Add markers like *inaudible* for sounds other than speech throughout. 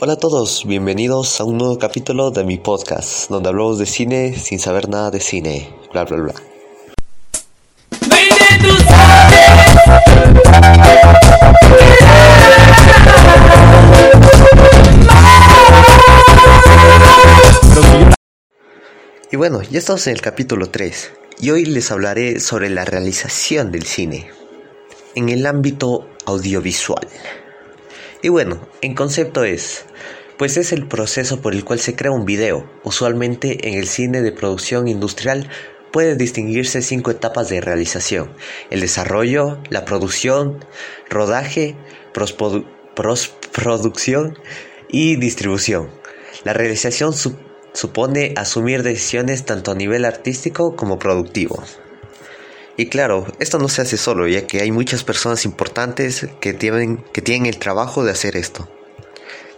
Hola a todos, bienvenidos a un nuevo capítulo de mi podcast, donde hablamos de cine sin saber nada de cine, bla bla bla. Y bueno, ya estamos en el capítulo 3, y hoy les hablaré sobre la realización del cine en el ámbito audiovisual. Y bueno, en concepto es, pues es el proceso por el cual se crea un video. Usualmente en el cine de producción industrial puede distinguirse cinco etapas de realización. El desarrollo, la producción, rodaje, postproducción y distribución. La realización supone asumir decisiones tanto a nivel artístico como productivo. Y claro, esto no se hace solo, ya que hay muchas personas importantes que tienen, que tienen el trabajo de hacer esto.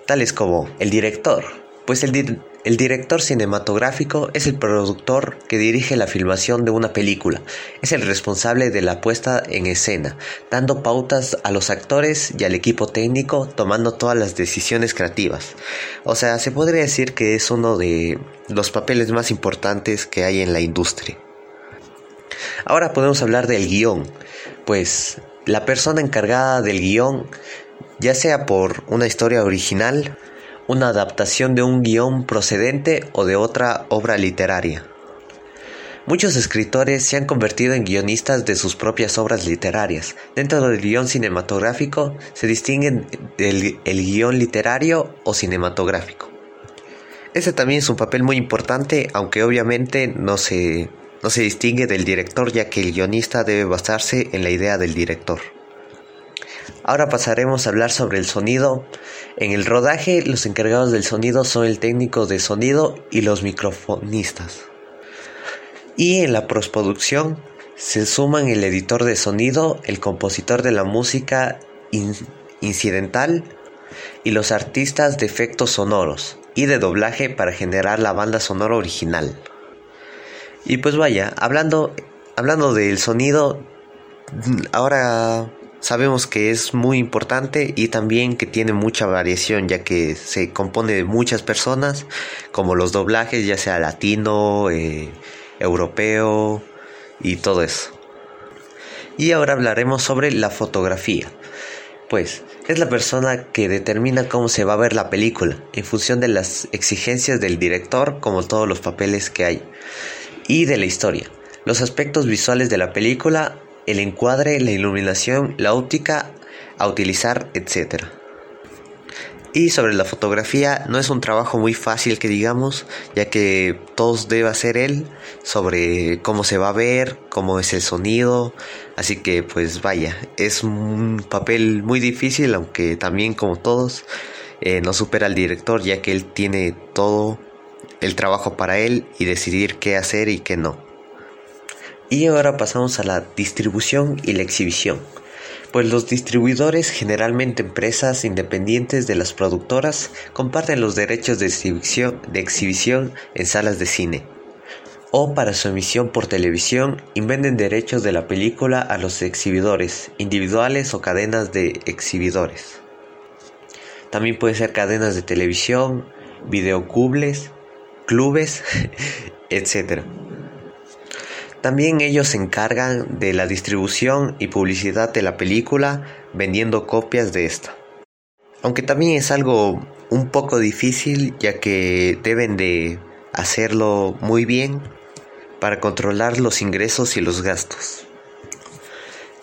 Tales como el director, pues el, el director cinematográfico es el productor que dirige la filmación de una película, es el responsable de la puesta en escena, dando pautas a los actores y al equipo técnico, tomando todas las decisiones creativas. O sea, se podría decir que es uno de los papeles más importantes que hay en la industria. Ahora podemos hablar del guion, pues la persona encargada del guion, ya sea por una historia original, una adaptación de un guion procedente o de otra obra literaria. Muchos escritores se han convertido en guionistas de sus propias obras literarias. Dentro del guion cinematográfico se distinguen el, el guion literario o cinematográfico. Ese también es un papel muy importante, aunque obviamente no se no se distingue del director ya que el guionista debe basarse en la idea del director. Ahora pasaremos a hablar sobre el sonido. En el rodaje los encargados del sonido son el técnico de sonido y los microfonistas. Y en la postproducción se suman el editor de sonido, el compositor de la música incidental y los artistas de efectos sonoros y de doblaje para generar la banda sonora original. Y pues vaya, hablando, hablando del sonido, ahora sabemos que es muy importante y también que tiene mucha variación ya que se compone de muchas personas como los doblajes ya sea latino, eh, europeo y todo eso. Y ahora hablaremos sobre la fotografía. Pues es la persona que determina cómo se va a ver la película en función de las exigencias del director como todos los papeles que hay y de la historia, los aspectos visuales de la película, el encuadre, la iluminación, la óptica a utilizar, etc. Y sobre la fotografía, no es un trabajo muy fácil que digamos, ya que todos debe hacer él sobre cómo se va a ver, cómo es el sonido, así que pues vaya, es un papel muy difícil, aunque también como todos, eh, no supera al director, ya que él tiene todo el trabajo para él y decidir qué hacer y qué no. Y ahora pasamos a la distribución y la exhibición. Pues los distribuidores, generalmente empresas independientes de las productoras, comparten los derechos de exhibición, de exhibición en salas de cine. O para su emisión por televisión y venden derechos de la película a los exhibidores, individuales o cadenas de exhibidores. También puede ser cadenas de televisión, videocubles clubes, *laughs* etc. También ellos se encargan de la distribución y publicidad de la película vendiendo copias de esta. Aunque también es algo un poco difícil ya que deben de hacerlo muy bien para controlar los ingresos y los gastos.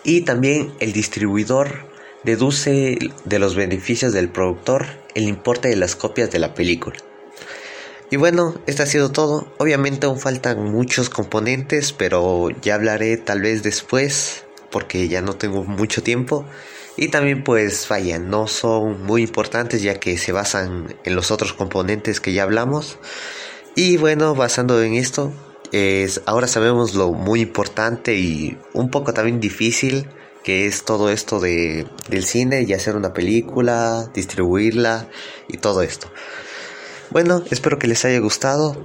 Y también el distribuidor deduce de los beneficios del productor el importe de las copias de la película. Y bueno, esto ha sido todo. Obviamente aún faltan muchos componentes, pero ya hablaré tal vez después, porque ya no tengo mucho tiempo. Y también pues vaya, no son muy importantes ya que se basan en los otros componentes que ya hablamos. Y bueno, basando en esto, es, ahora sabemos lo muy importante y un poco también difícil que es todo esto de, del cine y hacer una película, distribuirla y todo esto. Bueno, espero que les haya gustado.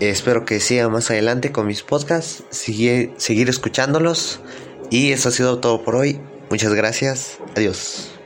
Espero que siga más adelante con mis podcasts. seguir escuchándolos. Y eso ha sido todo por hoy. Muchas gracias. Adiós.